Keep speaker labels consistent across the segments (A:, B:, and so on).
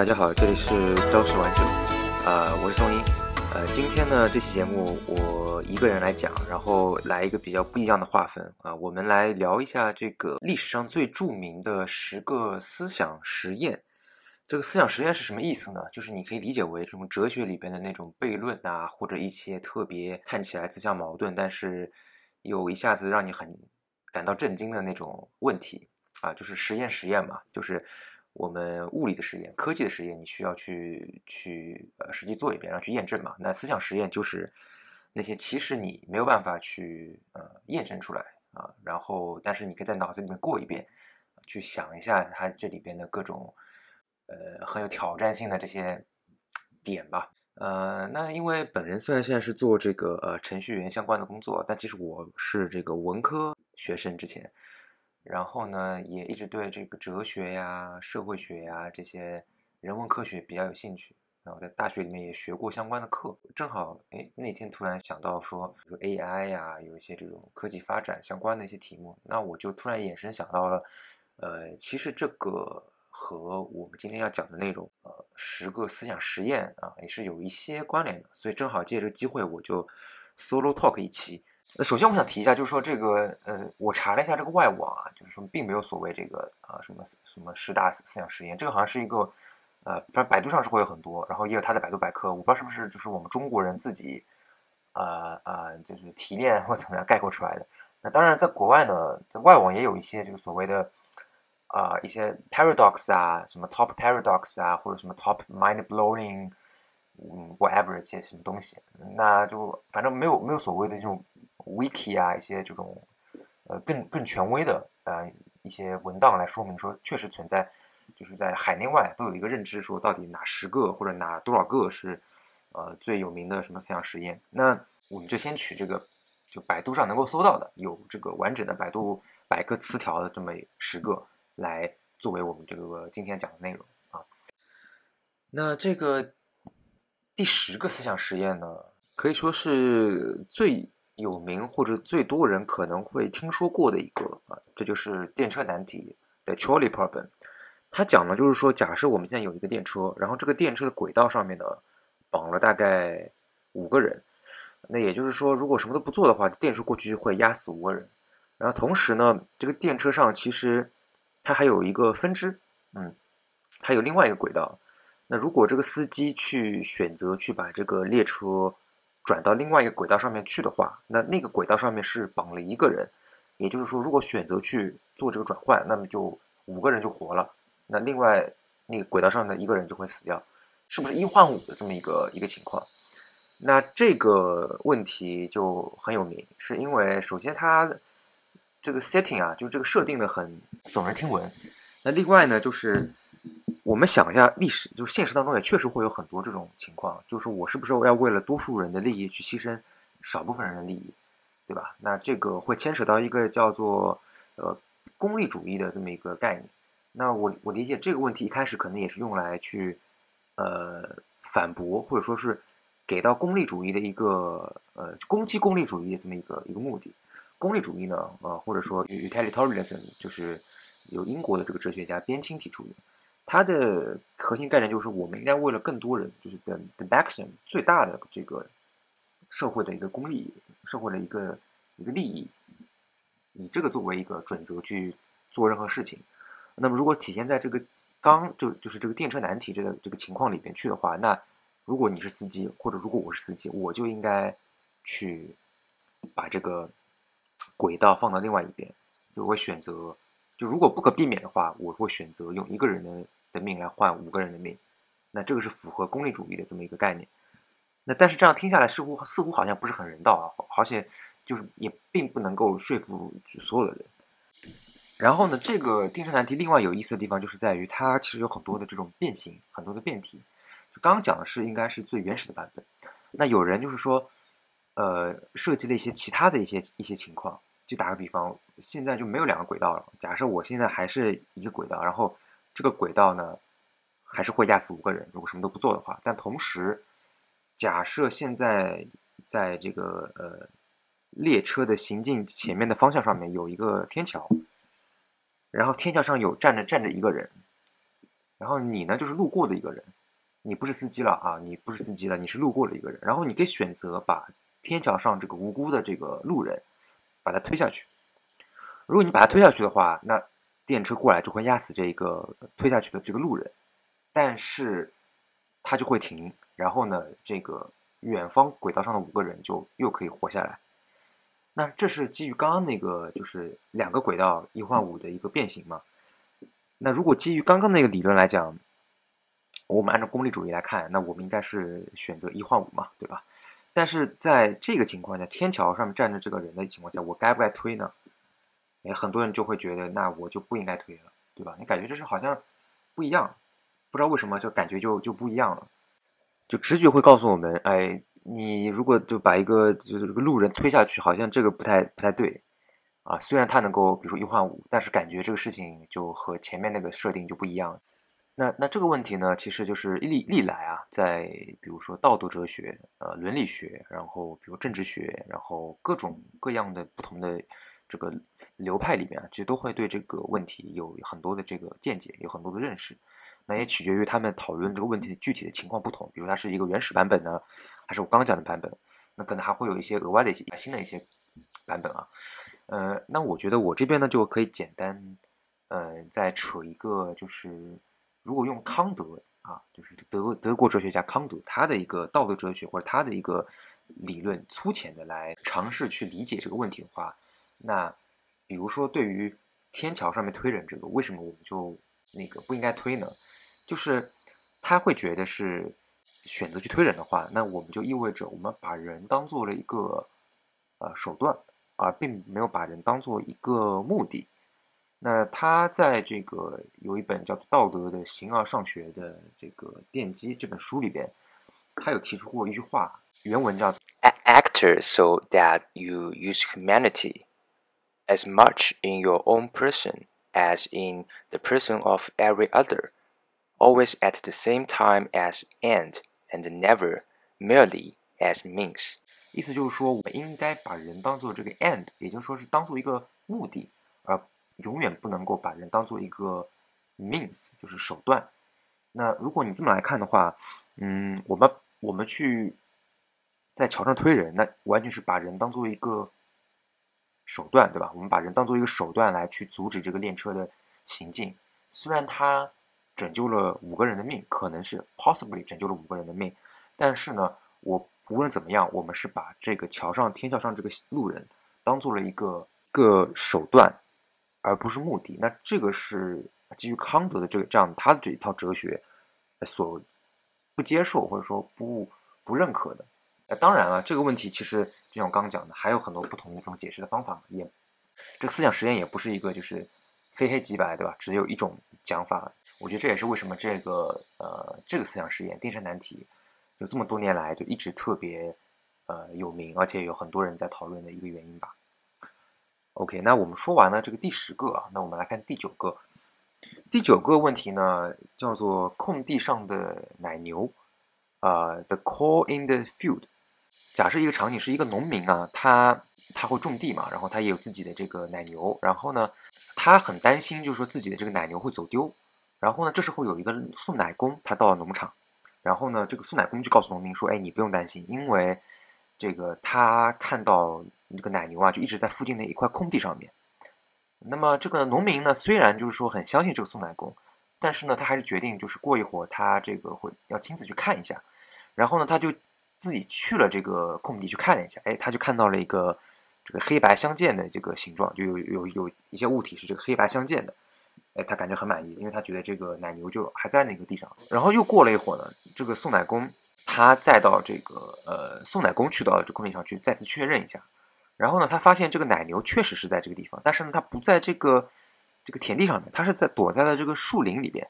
A: 大家好，这里是朝十晚九，呃，我是宋一，呃，今天呢这期节目我一个人来讲，然后来一个比较不一样的划分啊，我们来聊一下这个历史上最著名的十个思想实验。这个思想实验是什么意思呢？就是你可以理解为这种哲学里边的那种悖论啊，或者一些特别看起来自相矛盾，但是又一下子让你很感到震惊的那种问题啊，就是实验实验嘛，就是。我们物理的实验、科技的实验，你需要去去呃实际做一遍，然后去验证嘛。那思想实验就是那些其实你没有办法去呃验证出来啊，然后但是你可以在脑子里面过一遍，去想一下它这里边的各种呃很有挑战性的这些点吧。呃，那因为本人虽然现在是做这个呃程序员相关的工作，但其实我是这个文科学生之前。然后呢，也一直对这个哲学呀、社会学呀这些人文科学比较有兴趣。然后在大学里面也学过相关的课。正好，哎，那天突然想到说，比如 AI 呀，有一些这种科技发展相关的一些题目，那我就突然眼神想到了，呃，其实这个和我们今天要讲的内容，呃，十个思想实验啊，也是有一些关联的。所以正好借这个机会，我就 solo talk 一期。首先我想提一下，就是说这个，呃，我查了一下这个外网啊，就是说并没有所谓这个啊什么什么十大思想实验，这个好像是一个，呃，反正百度上是会有很多，然后也有它的百度百科，我不知道是不是就是我们中国人自己，啊啊，就是提炼或怎么样概括出来的。那当然，在国外呢，在外网也有一些就是所谓的啊一些 paradox 啊，什么 top paradox 啊，或者什么 top mind blowing，嗯，whatever 这些什么东西，那就反正没有没有所谓的这种。Wiki 啊，一些这种呃更更权威的呃一些文档来说明说，确实存在，就是在海内外都有一个认知，说到底哪十个或者哪多少个是呃最有名的什么思想实验。那我们就先取这个，就百度上能够搜到的，有这个完整的百度百科词条的这么十个，来作为我们这个今天讲的内容啊。那这个第十个思想实验呢，可以说是最。有名或者最多人可能会听说过的一个啊，这就是电车难题的 Trolley Problem。它讲的就是说，假设我们现在有一个电车，然后这个电车的轨道上面呢绑了大概五个人，那也就是说，如果什么都不做的话，电车过去会压死五个人。然后同时呢，这个电车上其实它还有一个分支，嗯，还有另外一个轨道。那如果这个司机去选择去把这个列车转到另外一个轨道上面去的话，那那个轨道上面是绑了一个人，也就是说，如果选择去做这个转换，那么就五个人就活了，那另外那个轨道上的一个人就会死掉，是不是一换五的这么一个一个情况？那这个问题就很有名，是因为首先它这个 setting 啊，就是这个设定的很耸人听闻，那另外呢就是。我们想一下，历史就是现实当中也确实会有很多这种情况，就是我是不是要为了多数人的利益去牺牲少部分人的利益，对吧？那这个会牵扯到一个叫做呃功利主义的这么一个概念。那我我理解这个问题一开始可能也是用来去呃反驳或者说是给到功利主义的一个呃攻击功利主义的这么一个一个目的。功利主义呢，呃或者说 utilitarianism 就是由英国的这个哲学家边沁提出的。它的核心概念就是，我们应该为了更多人，就是 the the maximum 最大的这个社会的一个公利，社会的一个一个利益，以这个作为一个准则去做任何事情。那么，如果体现在这个刚就就是这个电车难题这个这个情况里边去的话，那如果你是司机，或者如果我是司机，我就应该去把这个轨道放到另外一边，就会选择，就如果不可避免的话，我会选择用一个人的。的命来换五个人的命，那这个是符合功利主义的这么一个概念。那但是这样听下来，似乎似乎好像不是很人道啊，而且就是也并不能够说服所有的人。然后呢，这个电车难题另外有意思的地方就是在于它其实有很多的这种变形，很多的变体。就刚刚讲的是应该是最原始的版本。那有人就是说，呃，设计了一些其他的一些一些情况。就打个比方，现在就没有两个轨道了。假设我现在还是一个轨道，然后。这个轨道呢，还是会压死五个人，如果什么都不做的话。但同时，假设现在在这个呃列车的行进前面的方向上面有一个天桥，然后天桥上有站着站着一个人，然后你呢就是路过的一个人，你不是司机了啊，你不是司机了，你是路过的一个人，然后你可以选择把天桥上这个无辜的这个路人把他推下去。如果你把他推下去的话，那电车过来就会压死这个推下去的这个路人，但是他就会停，然后呢，这个远方轨道上的五个人就又可以活下来。那这是基于刚刚那个就是两个轨道一换五的一个变形嘛？那如果基于刚刚那个理论来讲，我们按照功利主义来看，那我们应该是选择一换五嘛，对吧？但是在这个情况下，天桥上面站着这个人的情况下，我该不该推呢？哎，很多人就会觉得，那我就不应该推了，对吧？你感觉这是好像不一样，不知道为什么就感觉就就不一样了，就直觉会告诉我们，哎，你如果就把一个就是这个路人推下去，好像这个不太不太对。啊，虽然他能够比如说一换五，但是感觉这个事情就和前面那个设定就不一样。那那这个问题呢，其实就是历历来啊，在比如说道德哲学、呃伦理学，然后比如政治学，然后各种各样的不同的这个流派里面啊，其实都会对这个问题有很多的这个见解，有很多的认识。那也取决于他们讨论这个问题的具体的情况不同，比如它是一个原始版本呢，还是我刚讲的版本，那可能还会有一些额外的一些新的一些版本啊。呃，那我觉得我这边呢就可以简单，呃，再扯一个，就是如果用康德啊，就是德德国哲学家康德他的一个道德哲学或者他的一个理论，粗浅的来尝试去理解这个问题的话，那比如说对于天桥上面推人这个，为什么我们就那个不应该推呢？就是他会觉得是选择去推人的话，那我们就意味着我们把人当做了一个呃手段。而并没有把人当做一个目的。那他在这个有一本叫做《道德的形而上学》的这个奠基这本书里边，他有提出过一句话，原文叫做
B: “Actor so that you use humanity as much in your own person as in the person of every other, always at the same time as end, and never merely as means.”
A: 意思就是说，我们应该把人当做这个 end，也就是说是当做一个目的，而永远不能够把人当做一个 means，就是手段。那如果你这么来看的话，嗯，我们我们去在桥上推人，那完全是把人当做一个 手段，对吧？我们把人当做一个手段来去阻止这个练车的行进。虽然他拯救了五个人的命，可能是 possibly 拯救了五个人的命，但是呢，我。无论怎么样，我们是把这个桥上天桥上这个路人当做了一个一个手段，而不是目的。那这个是基于康德的这个这样他的这一套哲学所不接受或者说不不认可的。呃，当然了，这个问题其实就像我刚讲的，还有很多不同的这种解释的方法。也这个思想实验也不是一个就是非黑即白，对吧？只有一种讲法。我觉得这也是为什么这个呃这个思想实验电山难题。就这么多年来，就一直特别，呃，有名，而且有很多人在讨论的一个原因吧。OK，那我们说完了这个第十个啊，那我们来看第九个。第九个问题呢，叫做空地上的奶牛，呃，the cow in the field。假设一个场景是一个农民啊，他他会种地嘛，然后他也有自己的这个奶牛，然后呢，他很担心，就是说自己的这个奶牛会走丢，然后呢，这时候有一个送奶工，他到了农场。然后呢，这个送奶工就告诉农民说：“哎，你不用担心，因为这个他看到这个奶牛啊，就一直在附近的一块空地上面。那么这个农民呢，虽然就是说很相信这个送奶工，但是呢，他还是决定就是过一会儿他这个会要亲自去看一下。然后呢，他就自己去了这个空地去看了一下，哎，他就看到了一个这个黑白相间的这个形状，就有有有一些物体是这个黑白相间的。”哎，他感觉很满意，因为他觉得这个奶牛就还在那个地上。然后又过了一会儿呢，这个送奶工他再到这个呃送奶工去到这空地上去再次确认一下。然后呢，他发现这个奶牛确实是在这个地方，但是呢，它不在这个这个田地上面，它是在躲在了这个树林里边。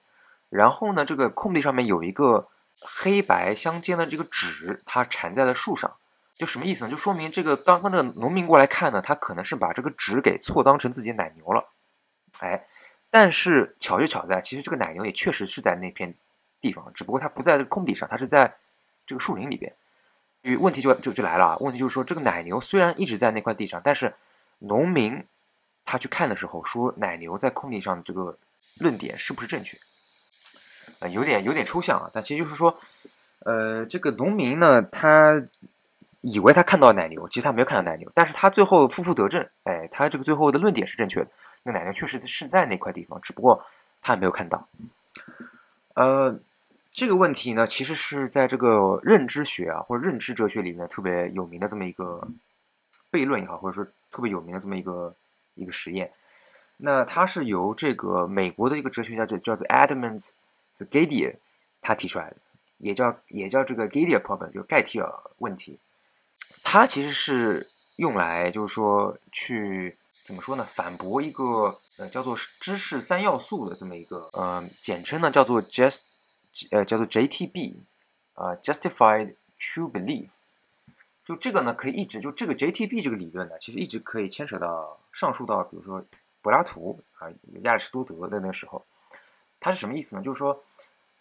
A: 然后呢，这个空地上面有一个黑白相间的这个纸，它缠在了树上。就什么意思呢？就说明这个刚刚这个农民过来看呢，他可能是把这个纸给错当成自己奶牛了。哎。但是巧就巧在，其实这个奶牛也确实是在那片地方，只不过它不在空地上，它是在这个树林里边。与问题就就就来了，问题就是说，这个奶牛虽然一直在那块地上，但是农民他去看的时候说奶牛在空地上，这个论点是不是正确？呃，有点有点抽象啊。但其实就是说，呃，这个农民呢，他以为他看到奶牛，其实他没有看到奶牛，但是他最后负负得正，哎，他这个最后的论点是正确的，那奶牛确实是在那块地方，只不过他没有看到。呃，这个问题呢，其实是在这个认知学啊，或者认知哲学里面特别有名的这么一个悖论也好，或者说特别有名的这么一个一个实验。那它是由这个美国的一个哲学家叫叫做 Edmund 是 g a d i e 他提出来的，也叫也叫这个 g a d i e problem，就盖蒂尔问题。它其实是用来就是说去怎么说呢？反驳一个呃叫做知识三要素的这么一个呃简称呢叫做 just 呃叫做 JTB 啊 Justified True Belief。就这个呢可以一直就这个 JTB 这个理论呢，其实一直可以牵扯到上述到比如说柏拉图啊亚里士多德的那时候，他是什么意思呢？就是说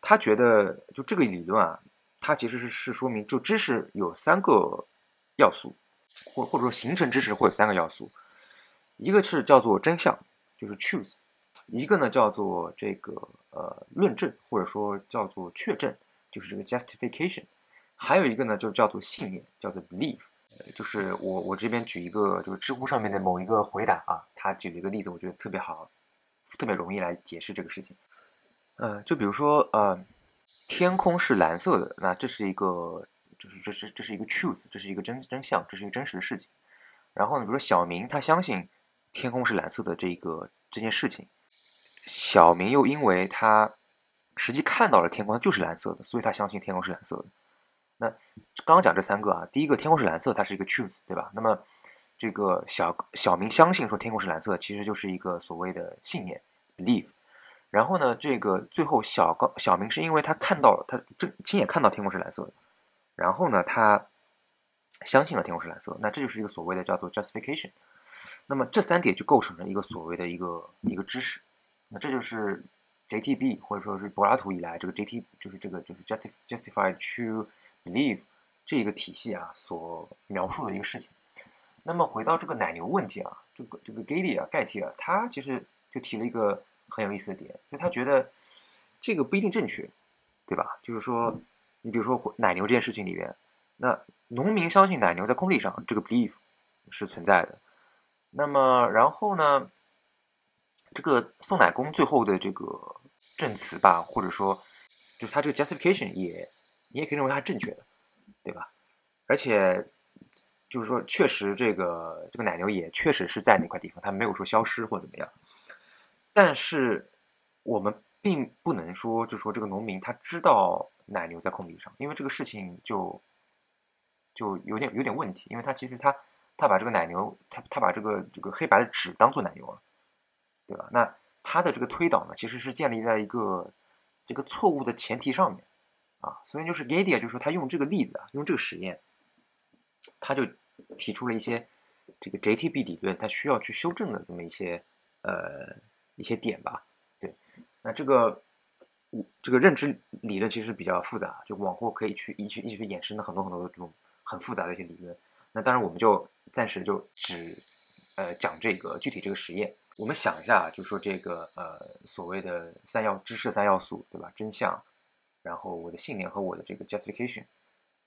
A: 他觉得就这个理论啊，它其实是是说明就知识有三个。要素，或或者说形成知识会有三个要素，一个是叫做真相，就是 truth；一个呢叫做这个呃论证，或者说叫做确证，就是这个 justification；还有一个呢就叫做信念，叫做 belief。就是我我这边举一个，就是知乎上面的某一个回答啊，他举了一个例子，我觉得特别好，特别容易来解释这个事情。呃，就比如说呃，天空是蓝色的，那这是一个。就是这是这是一个 truth，这是一个真真相，这是一个真实的事情。然后呢，比如说小明他相信天空是蓝色的这个这件事情，小明又因为他实际看到了天空就是蓝色的，所以他相信天空是蓝色的。那刚刚讲这三个啊，第一个天空是蓝色，它是一个 truth，对吧？那么这个小小明相信说天空是蓝色，其实就是一个所谓的信念 belief。然后呢，这个最后小高小明是因为他看到了，他这亲眼看到天空是蓝色的。然后呢，他相信了天空是蓝色，那这就是一个所谓的叫做 justification。那么这三点就构成了一个所谓的一个一个知识。那这就是 JTB 或者说是柏拉图以来这个 JT 就是这个就是 justif justify true belief 这一个体系啊所描述的一个事情。那么回到这个奶牛问题啊，这个这个 g a d y 啊盖蒂啊，他其实就提了一个很有意思的点，就他觉得这个不一定正确，对吧？就是说。你比如说奶牛这件事情里边，那农民相信奶牛在空地上，这个 belief 是存在的。那么然后呢，这个送奶工最后的这个证词吧，或者说就是他这个 justification 也你也可以认为它正确的，对吧？而且就是说，确实这个这个奶牛也确实是在那块地方，它没有说消失或怎么样。但是我们并不能说，就说这个农民他知道。奶牛在空地上，因为这个事情就就有点有点问题，因为他其实他他把这个奶牛，他他把这个这个黑白的纸当做奶牛了，对吧？那他的这个推导呢，其实是建立在一个这个错误的前提上面啊，所以就是 g a d i a 就说他用这个例子啊，用这个实验，他就提出了一些这个 JTB 理论，他需要去修正的这么一些呃一些点吧，对，那这个。这个认知理论其实比较复杂，就往后可以去一去一去衍生的很多很多的这种很复杂的一些理论。那当然，我们就暂时就只呃讲这个具体这个实验。我们想一下，就说这个呃所谓的三要知识三要素，对吧？真相，然后我的信念和我的这个 justification，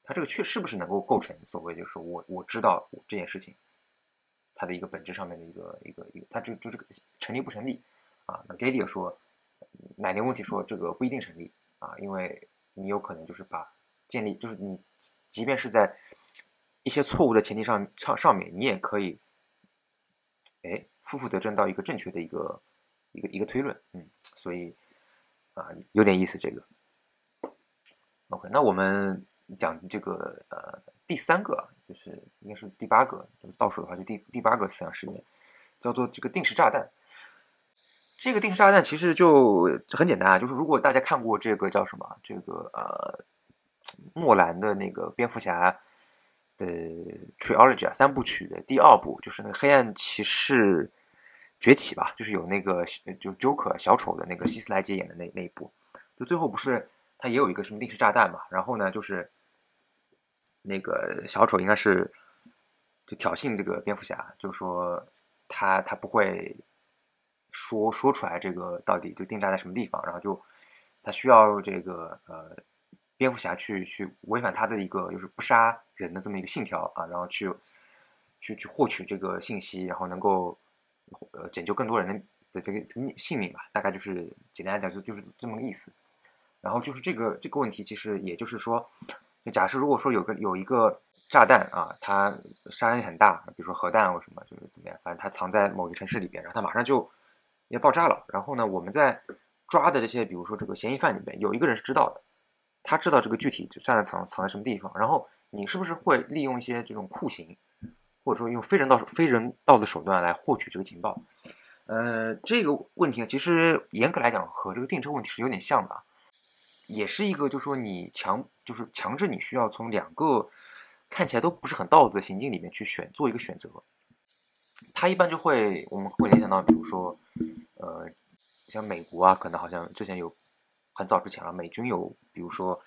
A: 它这个确是不是能够构成所谓就是我我知道这件事情，它的一个本质上面的一个一个一个，它就就这个成立不成立啊？那 g a d i 说。奶牛问题说这个不一定成立啊，因为你有可能就是把建立，就是你即便是在一些错误的前提上上上面，你也可以，哎，负负得正到一个正确的一个一个一个推论，嗯，所以啊有点意思这个。OK，那我们讲这个呃第三个，就是应该是第八个，就是倒数的话就第第八个思想实验，叫做这个定时炸弹。这个定时炸弹其实就很简单啊，就是如果大家看过这个叫什么，这个呃，诺兰的那个蝙蝠侠的 trilogy 啊三部曲的第二部，就是那个黑暗骑士崛起吧，就是有那个就 Joker 小丑的那个希斯莱杰演的那那一部，就最后不是他也有一个什么定时炸弹嘛，然后呢就是那个小丑应该是就挑衅这个蝙蝠侠，就说他他不会。说说出来这个到底就定炸在什么地方，然后就他需要这个呃蝙蝠侠去去违反他的一个就是不杀人的这么一个信条啊，然后去去去获取这个信息，然后能够呃拯救更多人的的这个性命吧，大概就是简单来讲就就是这么个意思。然后就是这个这个问题，其实也就是说，就假设如果说有个有一个炸弹啊，它杀伤力很大，比如说核弹或什么，就是怎么样，反正它藏在某个城市里边，然后它马上就要爆炸了。然后呢，我们在抓的这些，比如说这个嫌疑犯里面，有一个人是知道的，他知道这个具体就炸弹藏藏在什么地方。然后你是不是会利用一些这种酷刑，或者说用非人道非人道的手段来获取这个情报？呃，这个问题呢，其实严格来讲和这个订车问题是有点像的。也是一个，就是说你强，就是强制你需要从两个看起来都不是很道德的行径里面去选做一个选择。他一般就会，我们会联想到，比如说，呃，像美国啊，可能好像之前有很早之前了，美军有，比如说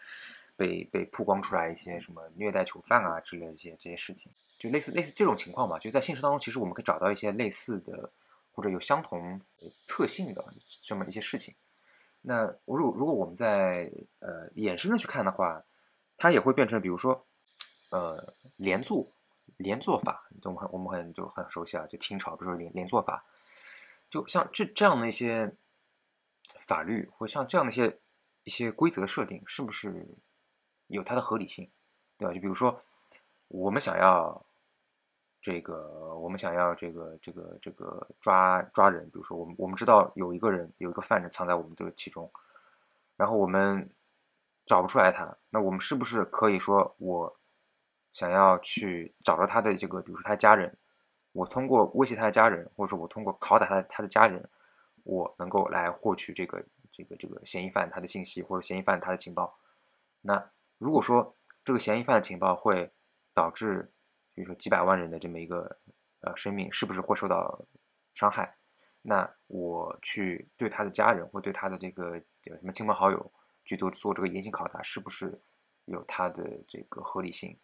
A: 被被曝光出来一些什么虐待囚犯啊之类的这些这些事情，就类似类似这种情况嘛。就在现实当中，其实我们可以找到一些类似的或者有相同特性的这么一些事情。那如果如果我们在呃衍生的去看的话，它也会变成，比如说，呃连坐连坐法，我们很我们很就很熟悉啊，就清朝，比如说连连坐法，就像这这样的一些法律，或像这样的一些一些规则设定，是不是有它的合理性，对吧？就比如说我们想要。这个我们想要这个这个这个抓抓人，比如说我们我们知道有一个人有一个犯人藏在我们这个其中，然后我们找不出来他，那我们是不是可以说我想要去找到他的这个，比如说他家人，我通过威胁他的家人，或者说我通过拷打他他的家人，我能够来获取这个这个这个嫌疑犯他的信息或者嫌疑犯他的情报？那如果说这个嫌疑犯的情报会导致。比如说几百万人的这么一个呃生命是不是会受到伤害？那我去对他的家人或对他的这个什么亲朋好友去做做这个严刑拷打，是不是有它的这个合理性？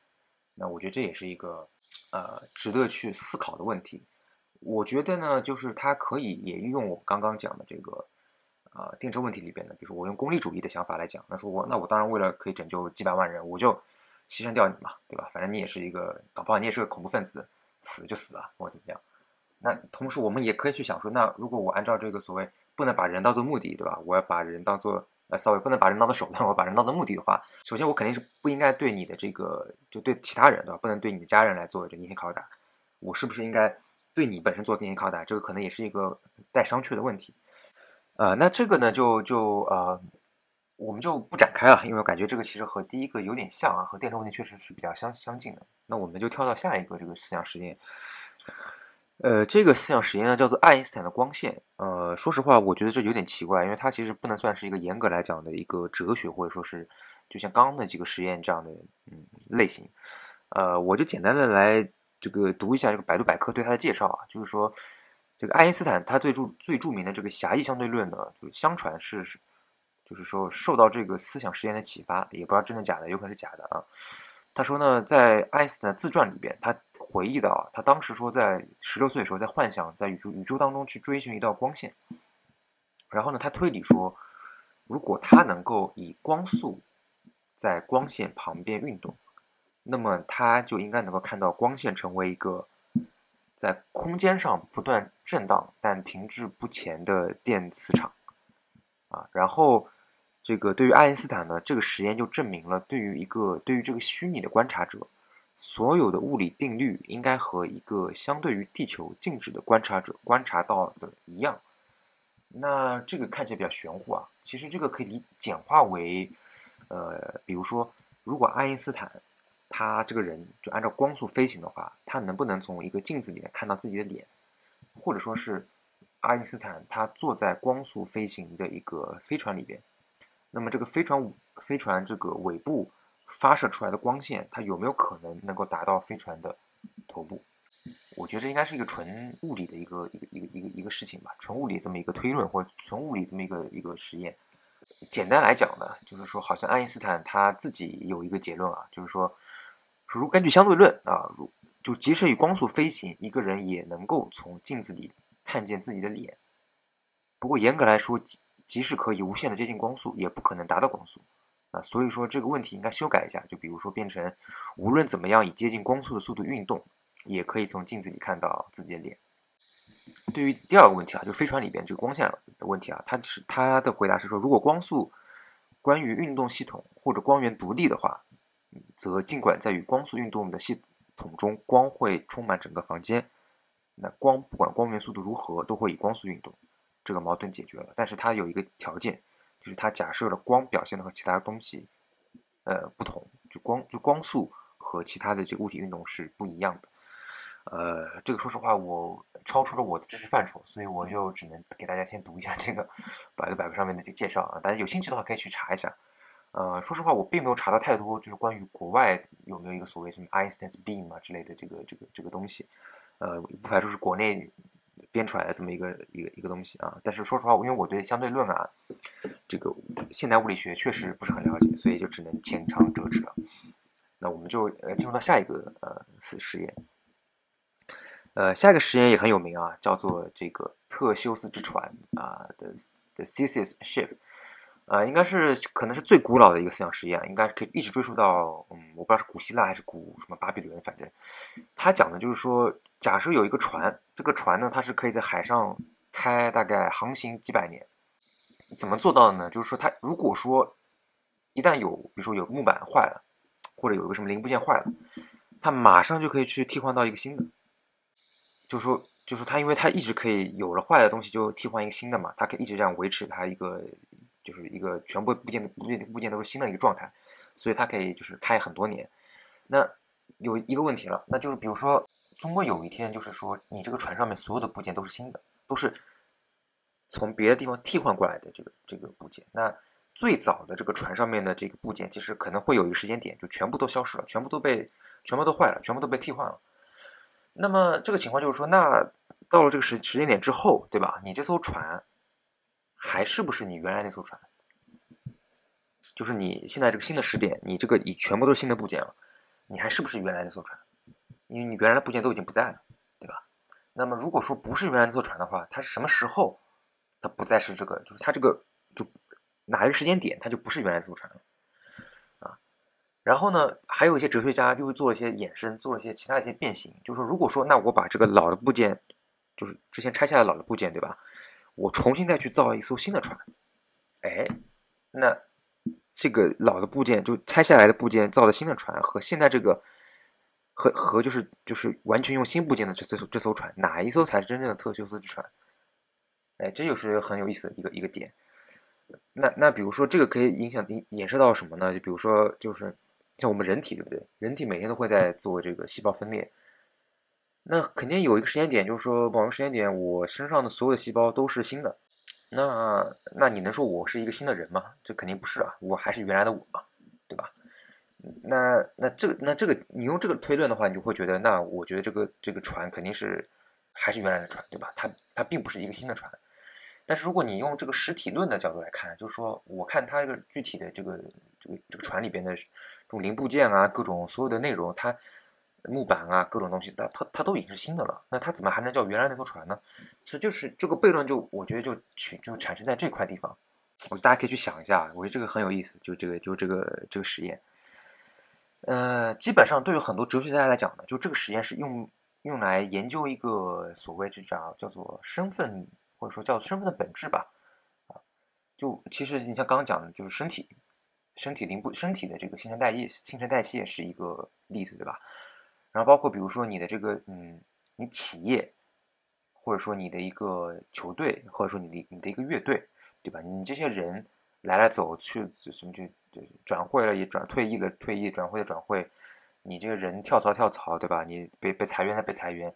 A: 那我觉得这也是一个呃值得去思考的问题。我觉得呢，就是它可以也运用我刚刚讲的这个啊电车问题里边的，比如说我用功利主义的想法来讲，那说我那我当然为了可以拯救几百万人，我就。牺牲掉你嘛，对吧？反正你也是一个，搞不好你也是个恐怖分子，死就死了，或者怎么样。那同时我们也可以去想说，那如果我按照这个所谓不能把人当做目的，对吧？我要把人当做呃，sorry，不能把人当做手段，我把人当做目的的话，首先我肯定是不应该对你的这个，就对其他人，对吧？不能对你的家人来做这个进行拷打。我是不是应该对你本身做进行拷打？这个可能也是一个带商榷的问题。呃，那这个呢，就就呃。我们就不展开了，因为我感觉这个其实和第一个有点像啊，和电车问题确实是比较相相近的。那我们就跳到下一个这个思想实验。呃，这个思想实验呢叫做爱因斯坦的光线。呃，说实话，我觉得这有点奇怪，因为它其实不能算是一个严格来讲的一个哲学，或者说是就像刚刚那几个实验这样的嗯类型。呃，我就简单的来这个读一下这个百度百科对它的介绍啊，就是说这个爱因斯坦他最著最著名的这个狭义相对论呢，就相传是。就是说，受到这个思想实验的启发，也不知道真的假的，有可能是假的啊。他说呢，在爱因斯坦自传里边，他回忆到，他当时说，在十六岁的时候，在幻想在宇宙宇宙当中去追寻一道光线。然后呢，他推理说，如果他能够以光速在光线旁边运动，那么他就应该能够看到光线成为一个在空间上不断震荡但停滞不前的电磁场啊。然后。这个对于爱因斯坦呢，这个实验就证明了，对于一个对于这个虚拟的观察者，所有的物理定律应该和一个相对于地球静止的观察者观察到的一样。那这个看起来比较玄乎啊，其实这个可以理简化为，呃，比如说，如果爱因斯坦他这个人就按照光速飞行的话，他能不能从一个镜子里面看到自己的脸，或者说是爱因斯坦他坐在光速飞行的一个飞船里边？那么这个飞船飞船这个尾部发射出来的光线，它有没有可能能够达到飞船的头部？我觉得这应该是一个纯物理的一个一个一个一个一个事情吧，纯物理这么一个推论，或者纯物理这么一个一个实验。简单来讲呢，就是说，好像爱因斯坦他自己有一个结论啊，就是说，如根据相对论啊，如就即使以光速飞行，一个人也能够从镜子里看见自己的脸。不过严格来说，即即使可以无限的接近光速，也不可能达到光速啊。所以说这个问题应该修改一下，就比如说变成无论怎么样以接近光速的速度运动，也可以从镜子里看到自己的脸。对于第二个问题啊，就飞船里边这个光线的问题啊，他是他的回答是说，如果光速关于运动系统或者光源独立的话，则尽管在与光速运动的系统中，光会充满整个房间。那光不管光源速度如何，都会以光速运动，这个矛盾解决了。但是它有一个条件，就是它假设了光表现的和其他东西，呃不同，就光就光速和其他的这个物体运动是不一样的。呃，这个说实话我超出了我的知识范畴，所以我就只能给大家先读一下这个百度百科上面的这个介绍啊。大家有兴趣的话可以去查一下。呃，说实话我并没有查到太多，就是关于国外有没有一个所谓什么 Einstein's beam 啊之类的这个这个这个东西。呃，不排除是国内编出来的这么一个一个一个东西啊。但是说实话，因为我对相对论啊，这个现代物理学确实不是很了解，所以就只能浅尝辄止了。那我们就呃进入到下一个呃实实验。呃，下一个实验也很有名啊，叫做这个特修斯之船啊的 The Theseus Ship。呃，应该是可能是最古老的一个思想实验，应该是可以一直追溯到，嗯，我不知道是古希腊还是古什么巴比伦，反正他讲的就是说，假设有一个船，这个船呢，它是可以在海上开大概航行几百年，怎么做到的呢？就是说，它如果说一旦有，比如说有个木板坏了，或者有一个什么零部件坏了，它马上就可以去替换到一个新的，就是说，就是它因为它一直可以有了坏的东西就替换一个新的嘛，它可以一直这样维持它一个。就是一个全部部件的部件部件都是新的一个状态，所以它可以就是开很多年。那有一个问题了，那就是比如说，中国有一天就是说，你这个船上面所有的部件都是新的，都是从别的地方替换过来的这个这个部件。那最早的这个船上面的这个部件，其实可能会有一个时间点，就全部都消失了，全部都被全部都坏了，全部都被替换了。那么这个情况就是说，那到了这个时时间点之后，对吧？你这艘船。还是不是你原来那艘船？就是你现在这个新的时点，你这个你全部都是新的部件了，你还是不是原来那艘船？因为你原来的部件都已经不在了，对吧？那么如果说不是原来那艘船的话，它是什么时候它不再是这个？就是它这个就哪一个时间点它就不是原来那艘船了啊？然后呢，还有一些哲学家就会做了一些衍生，做了一些其他一些变形，就是说，如果说那我把这个老的部件，就是之前拆下来老的部件，对吧？我重新再去造一艘新的船，哎，那这个老的部件就拆下来的部件造的新的船和现在这个和和就是就是完全用新部件的这艘这艘船，哪一艘才是真正的特修斯之船？哎，这又是很有意思的一个一个点。那那比如说这个可以影响影衍射到什么呢？就比如说就是像我们人体对不对？人体每天都会在做这个细胞分裂。那肯定有一个时间点，就是说某个时间点，我身上的所有的细胞都是新的。那那你能说我是一个新的人吗？这肯定不是啊，我还是原来的我，嘛？那那这个那这个，你用这个推论的话，你就会觉得，那我觉得这个这个船肯定是还是原来的船，对吧？它它并不是一个新的船。但是如果你用这个实体论的角度来看，就是说，我看它这个具体的这个这个这个船里边的这种零部件啊，各种所有的内容，它。木板啊，各种东西，它它它都已经是新的了，那它怎么还能叫原来那艘船呢？其实就是这个悖论，就我觉得就取就产生在这块地方。我觉得大家可以去想一下，我觉得这个很有意思，就这个就这个这个实验。呃，基本上对于很多哲学家来讲呢，就这个实验是用用来研究一个所谓这叫叫做身份，或者说叫身份的本质吧。啊，就其实你像刚刚讲的，就是身体身体零部身体的这个新陈代谢新陈代谢是一个例子，对吧？然后包括比如说你的这个，嗯，你企业，或者说你的一个球队，或者说你的你的一个乐队，对吧？你这些人来来走去，什么就就转会了也转，退役了退役，转会了转会，你这个人跳槽跳槽，对吧？你被被裁员了被裁员，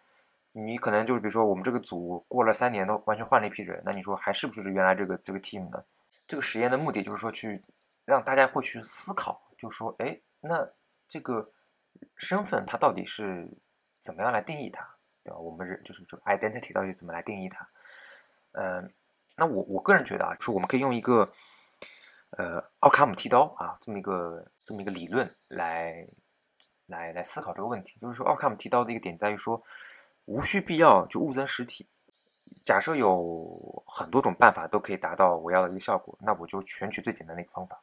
A: 你可能就是比如说我们这个组过了三年都完全换了一批人，那你说还是不是原来这个这个 team 呢？这个实验的目的就是说去让大家会去思考，就说，哎，那这个。身份它到底是怎么样来定义它，对吧？我们人就是这个 identity 到底怎么来定义它？嗯，那我我个人觉得啊，说我们可以用一个呃奥卡姆剃刀啊这么一个这么一个理论来来来思考这个问题。就是说奥卡姆剃刀的一个点在于说，无需必要就物增实体。假设有很多种办法都可以达到我要的一个效果，那我就选取最简单的一个方法。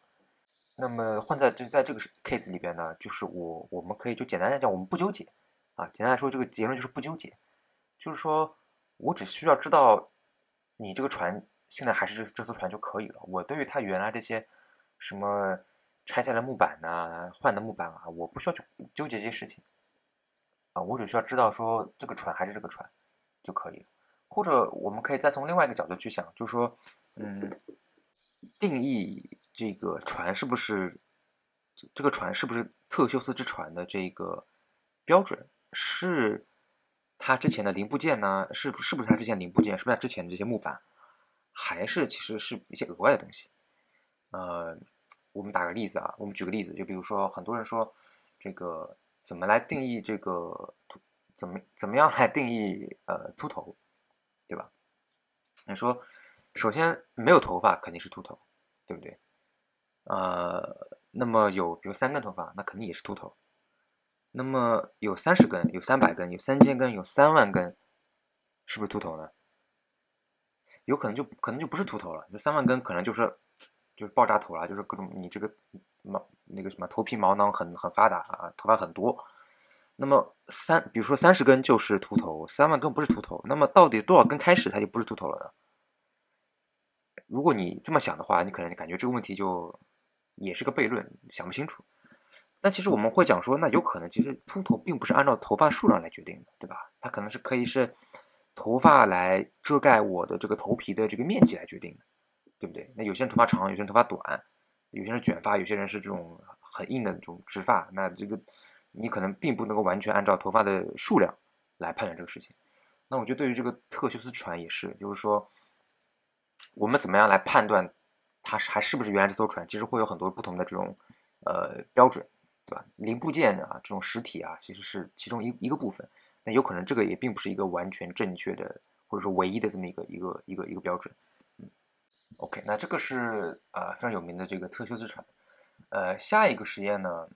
A: 那么换在就在这个 case 里边呢，就是我我们可以就简单来讲，我们不纠结啊。简单来说，这个结论就是不纠结，就是说我只需要知道你这个船现在还是这这艘船就可以了。我对于它原来这些什么拆下来木板呐、换的木板啊，我不需要去纠结这些事情啊。我只需要知道说这个船还是这个船就可以了。或者我们可以再从另外一个角度去想，就是说，嗯，定义。这个船是不是这个船是不是特修斯之船的这个标准？是它之前的零部件呢？是是不是它之前零部件？是不是它之前的这些木板？还是其实是一些额外的东西？呃，我们打个例子啊，我们举个例子，就比如说很多人说这个怎么来定义这个秃？怎么怎么样来定义呃秃头？对吧？你说首先没有头发肯定是秃头，对不对？呃，那么有比如三根头发，那肯定也是秃头。那么有三十根、有三百根、有三千根、有三万根，是不是秃头呢？有可能就可能就不是秃头了。就三万根可能就是就是爆炸头了，就是各种你这个毛那个什么头皮毛囊很很发达啊，头发很多。那么三比如说三十根就是秃头，三万根不是秃头。那么到底多少根开始它就不是秃头了呢？如果你这么想的话，你可能感觉这个问题就。也是个悖论，想不清楚。但其实我们会讲说，那有可能其实秃头并不是按照头发数量来决定的，对吧？它可能是可以是头发来遮盖我的这个头皮的这个面积来决定的，对不对？那有些人头发长，有些人头发短，有些人卷发，有些人是这种很硬的这种直发。那这个你可能并不能够完全按照头发的数量来判断这个事情。那我觉得对于这个特修斯船也是，就是说我们怎么样来判断？它是还是不是原来这艘船？其实会有很多不同的这种呃标准，对吧？零部件啊，这种实体啊，其实是其中一一个部分。那有可能这个也并不是一个完全正确的，或者说唯一的这么一个一个一个一个标准。嗯，OK，那这个是啊非常有名的这个特修斯船。呃，下一个实验呢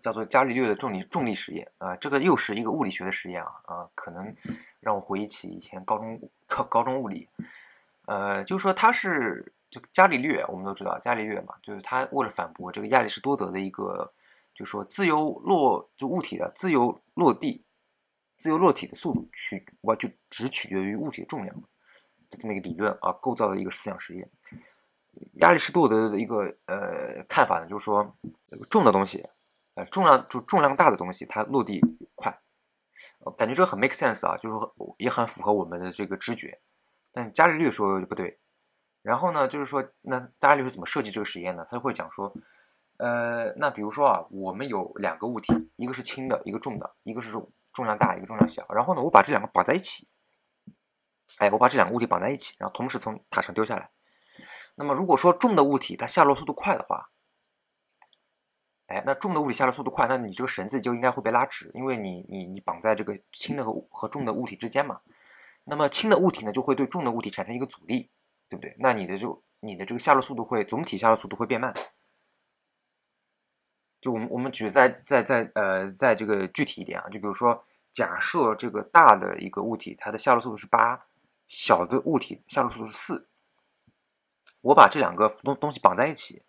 A: 叫做伽利略的重力重力实验啊，这个又是一个物理学的实验啊啊，可能让我回忆起以前高中高高中物理，呃，就是说它是。这个伽利略，我们都知道伽利略嘛，就是他为了反驳这个亚里士多德的一个，就说自由落就物体的自由落地、自由落体的速度取，我就只取决于物体的重量这么一个理论啊，构造的一个思想实验。亚里士多德的一个呃看法呢，就是说重的东西，呃重量就重量大的东西，它落地快，感觉这个很 make sense 啊，就是说也很符合我们的这个直觉。但伽利略说不对。然后呢，就是说，那伽利略是怎么设计这个实验呢？他就会讲说，呃，那比如说啊，我们有两个物体，一个是轻的，一个重的，一个是重重量大，一个重量小。然后呢，我把这两个绑在一起，哎，我把这两个物体绑在一起，然后同时从塔上丢下来。那么如果说重的物体它下落速度快的话，哎，那重的物体下落速度快，那你这个绳子就应该会被拉直，因为你你你绑在这个轻的和和重的物体之间嘛。那么轻的物体呢，就会对重的物体产生一个阻力。对不对？那你的就你的这个下落速度会总体下落速度会变慢。就我们我们举再再再呃再这个具体一点啊，就比如说假设这个大的一个物体它的下落速度是八，小的物体下落速度是四，我把这两个东东西绑在一起，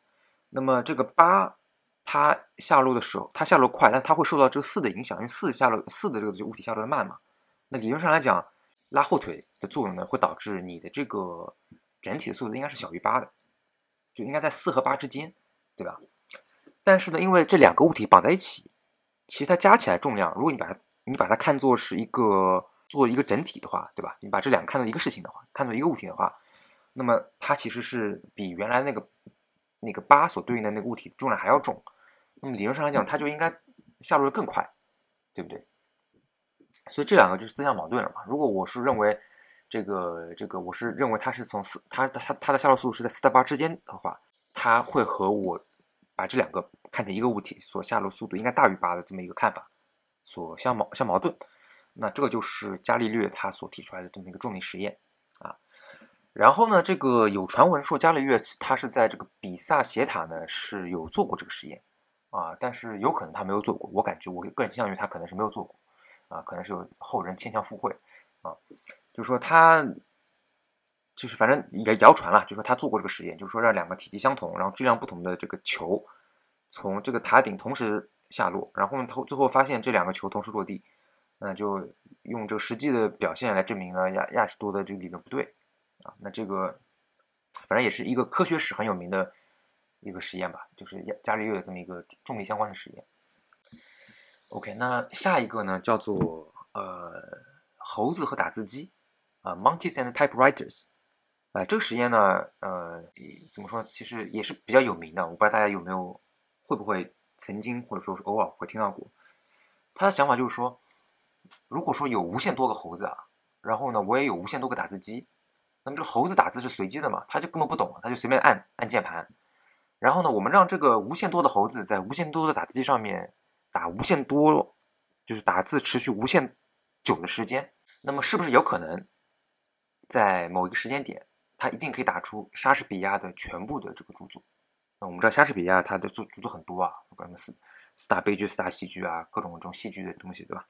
A: 那么这个八它下落的时候它下落快，但它会受到这个四的影响，因为四下落四的这个物体下落的慢嘛。那理论上来讲，拉后腿的作用呢，会导致你的这个。整体的速度应该是小于八的，就应该在四和八之间，对吧？但是呢，因为这两个物体绑在一起，其实它加起来重量，如果你把它你把它看作是一个做一个整体的话，对吧？你把这两个看作一个事情的话，看作一个物体的话，那么它其实是比原来那个那个八所对应的那个物体重量还要重。那么理论上来讲，它就应该下落的更快，对不对？所以这两个就是自相矛盾了嘛。如果我是认为。这个这个，我是认为它是从四，它它它的下落速度是在四到八之间的话，它会和我把这两个看成一个物体所下落速度应该大于八的这么一个看法所相矛相矛盾。那这个就是伽利略他所提出来的这么一个重力实验啊。然后呢，这个有传闻说伽利略他是在这个比萨斜塔呢是有做过这个实验啊，但是有可能他没有做过。我感觉我个人倾向于他可能是没有做过啊，可能是有后人牵强附会啊。就是说他就是反正也谣传了，就说他做过这个实验，就是说让两个体积相同，然后质量不同的这个球从这个塔顶同时下落，然后呢，他最后发现这两个球同时落地，那就用这个实际的表现来证明了亚亚士多德这个理论不对啊。那这个反正也是一个科学史很有名的一个实验吧，就是亚伽利略的这么一个重力相关的实验。OK，那下一个呢叫做呃猴子和打字机啊，monkeys and typewriters。啊，这个实验呢，呃，怎么说？其实也是比较有名的。我不知道大家有没有，会不会曾经或者说是偶尔会听到过。他的想法就是说，如果说有无限多个猴子啊，然后呢，我也有无限多个打字机，那么这个猴子打字是随机的嘛？他就根本不懂，他就随便按按键盘。然后呢，我们让这个无限多的猴子在无限多的打字机上面打无限多，就是打字持续无限久的时间，那么是不是有可能在某一个时间点？他一定可以打出莎士比亚的全部的这个著作。那我们知道莎士比亚他的著著作很多啊，什么四四大悲剧、四大喜剧啊，各种这种戏剧的东西，对吧？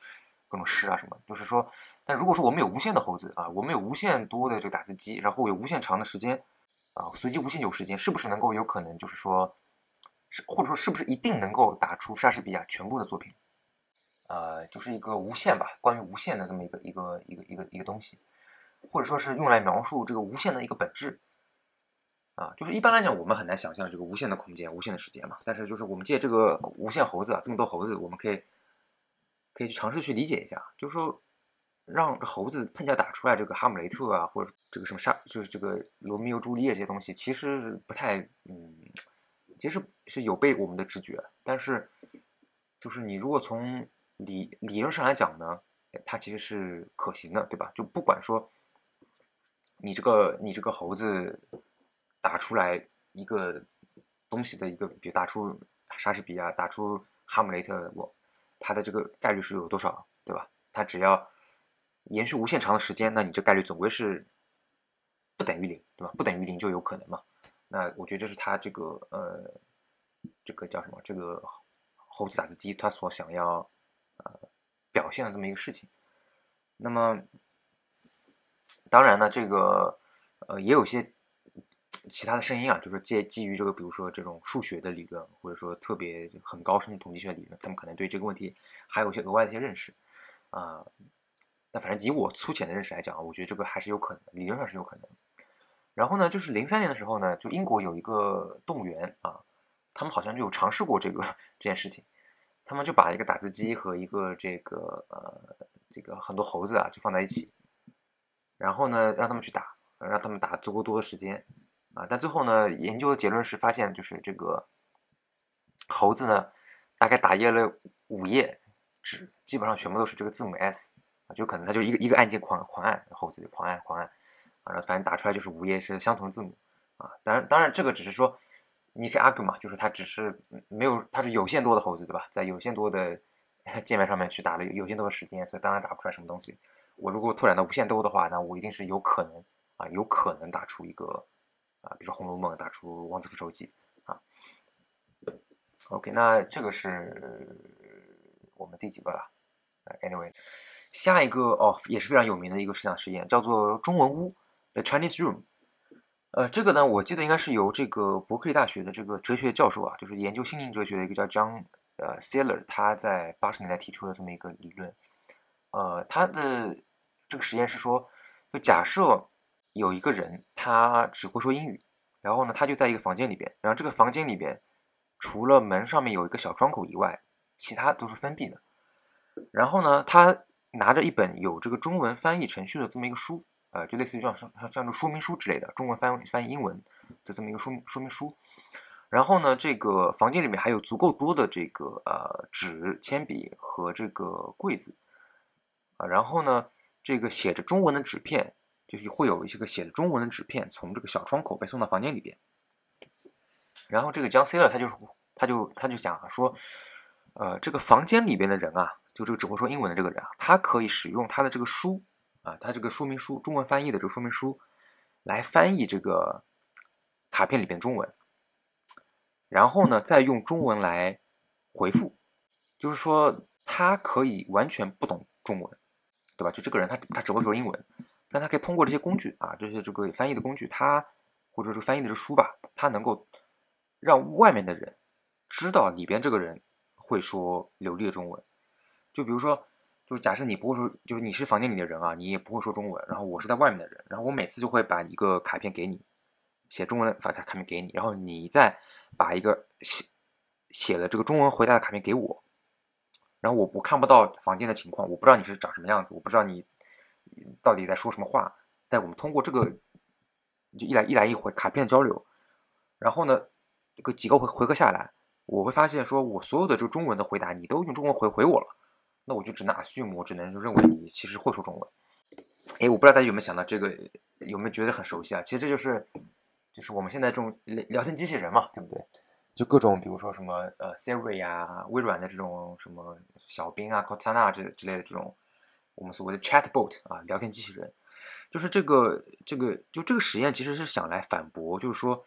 A: 各种诗啊什么，就是说，但如果说我们有无限的猴子啊，我们有无限多的这个打字机，然后有无限长的时间啊，随机无限久时间，是不是能够有可能就是说，是或者说是不是一定能够打出莎士比亚全部的作品？呃，就是一个无限吧，关于无限的这么一个一个一个一个一个东西。或者说是用来描述这个无限的一个本质，啊，就是一般来讲，我们很难想象这个无限的空间、无限的时间嘛。但是，就是我们借这个无限猴子啊，这么多猴子，我们可以可以去尝试去理解一下，就是说，让猴子碰巧打出来这个哈姆雷特啊，或者这个什么沙，就是这个罗密欧朱丽叶这些东西，其实不太，嗯，其实是有悖我们的直觉。但是，就是你如果从理理论上来讲呢，它其实是可行的，对吧？就不管说。你这个你这个猴子打出来一个东西的一个，比如打出莎士比亚，打出哈姆雷特，我它的这个概率是有多少，对吧？它只要延续无限长的时间，那你这概率总归是不等于零，对吧？不等于零就有可能嘛？那我觉得这是他这个呃，这个叫什么？这个猴子打字机它所想要呃表现的这么一个事情。那么。当然呢，这个呃也有些其他的声音啊，就是基基于这个，比如说这种数学的理论，或者说特别很高深的统计学理论，他们可能对这个问题还有一些额外的一些认识啊。那反正以我粗浅的认识来讲啊，我觉得这个还是有可能，理论上是有可能。然后呢，就是零三年的时候呢，就英国有一个动物园啊，他们好像就有尝试过这个这件事情，他们就把一个打字机和一个这个呃这个很多猴子啊就放在一起。然后呢，让他们去打，让他们打足够多的时间，啊，但最后呢，研究的结论是发现，就是这个猴子呢，大概打页了五页纸，基本上全部都是这个字母 S，啊，就可能它就一个一个按键狂狂按，猴子就狂按狂按，啊，然后反正打出来就是五页是相同字母，啊，当然当然这个只是说，你可以 argue 嘛，就是它只是没有，它是有限多的猴子，对吧？在有限多的 界面上面去打了有限多的时间，所以当然打不出来什么东西。我如果拓展到无限多的话，那我一定是有可能啊，有可能打出一个啊，比如《红楼梦》打出《王子复仇记》啊。OK，那这个是我们第几个了？Anyway，下一个哦，也是非常有名的一个思想实验，叫做中文屋 （The Chinese Room）。呃，这个呢，我记得应该是由这个伯克利大学的这个哲学教授啊，就是研究心灵哲学的一个叫 John 呃 Seller，他在八十年代提出的这么一个理论。呃，他的这个实验是说，就假设有一个人，他只会说英语，然后呢，他就在一个房间里边，然后这个房间里边除了门上面有一个小窗口以外，其他都是封闭的。然后呢，他拿着一本有这个中文翻译程序的这么一个书，呃，就类似于像像像这说明书之类的，中文翻翻译英文的这么一个说说明书。然后呢，这个房间里面还有足够多的这个呃纸、铅笔和这个柜子啊，然后呢。这个写着中文的纸片，就是会有一些个写着中文的纸片从这个小窗口被送到房间里边。然后这个江 C 了，他就是他就他就讲说，呃，这个房间里边的人啊，就这个只会说英文的这个人啊，他可以使用他的这个书啊，他这个说明书中文翻译的这个说明书来翻译这个卡片里边中文，然后呢，再用中文来回复，就是说他可以完全不懂中文。对吧？就这个人，他他只会说英文，但他可以通过这些工具啊，这些这个翻译的工具，他或者这翻译的这书吧，他能够让外面的人知道里边这个人会说流利的中文。就比如说，就是假设你不会说，就是你是房间里的人啊，你也不会说中文，然后我是在外面的人，然后我每次就会把一个卡片给你，写中文的卡卡片给你，然后你再把一个写写了这个中文回答的卡片给我，然后我我看不到房间的情况，我不知道你是长什么样子，我不知道你到底在说什么话，但我们通过这个就一来一来一回卡片交流，然后呢，这个几个回回合下来，我会发现说我所有的这个中文的回答你都用中文回回我了。那我就只能 assume，我只能就认为你其实会说中文。哎，我不知道大家有没有想到这个，有没有觉得很熟悉啊？其实这就是，就是我们现在这种聊聊天机器人嘛，对不对？就各种，比如说什么呃 Siri 啊，微软的这种什么小冰啊，Cortana 这之类的这种，我们所谓的 chatbot 啊，聊天机器人，就是这个这个就这个实验其实是想来反驳，就是说，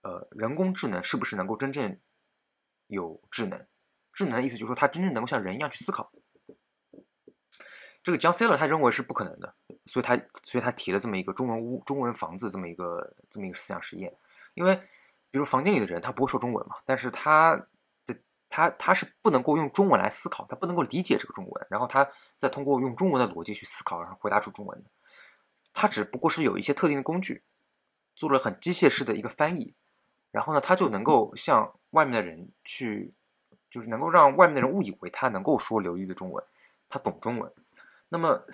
A: 呃，人工智能是不是能够真正有智能？智能的意思就是说，它真正能够像人一样去思考。这个 John Saylor 他认为是不可能的，所以他所以他提了这么一个中文屋、中文房子这么一个这么一个思想实验。因为比如房间里的人他不会说中文嘛，但是他的他他是不能够用中文来思考，他不能够理解这个中文，然后他再通过用中文的逻辑去思考，然后回答出中文的。他只不过是有一些特定的工具，做了很机械式的一个翻译，然后呢，他就能够向外面的人去，就是能够让外面的人误以为他能够说流利的中文，他懂中文。那么，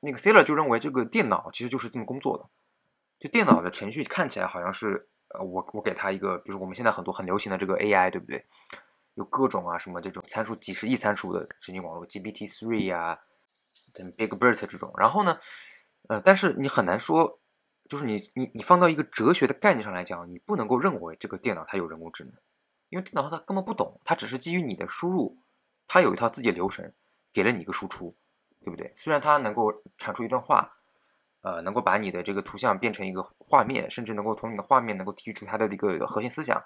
A: 那个 Sailor 就认为这个电脑其实就是这么工作的。就电脑的程序看起来好像是，呃，我我给他一个，比如我们现在很多很流行的这个 AI，对不对？有各种啊什么这种参数，几十亿参数的神经网络，GPT-3 啊，等 BigBird 这种。然后呢，呃，但是你很难说，就是你你你放到一个哲学的概念上来讲，你不能够认为这个电脑它有人工智能，因为电脑它根本不懂，它只是基于你的输入，它有一套自己的流程，给了你一个输出。对不对？虽然它能够产出一段话，呃，能够把你的这个图像变成一个画面，甚至能够从你的画面能够提取出它的一个核心思想，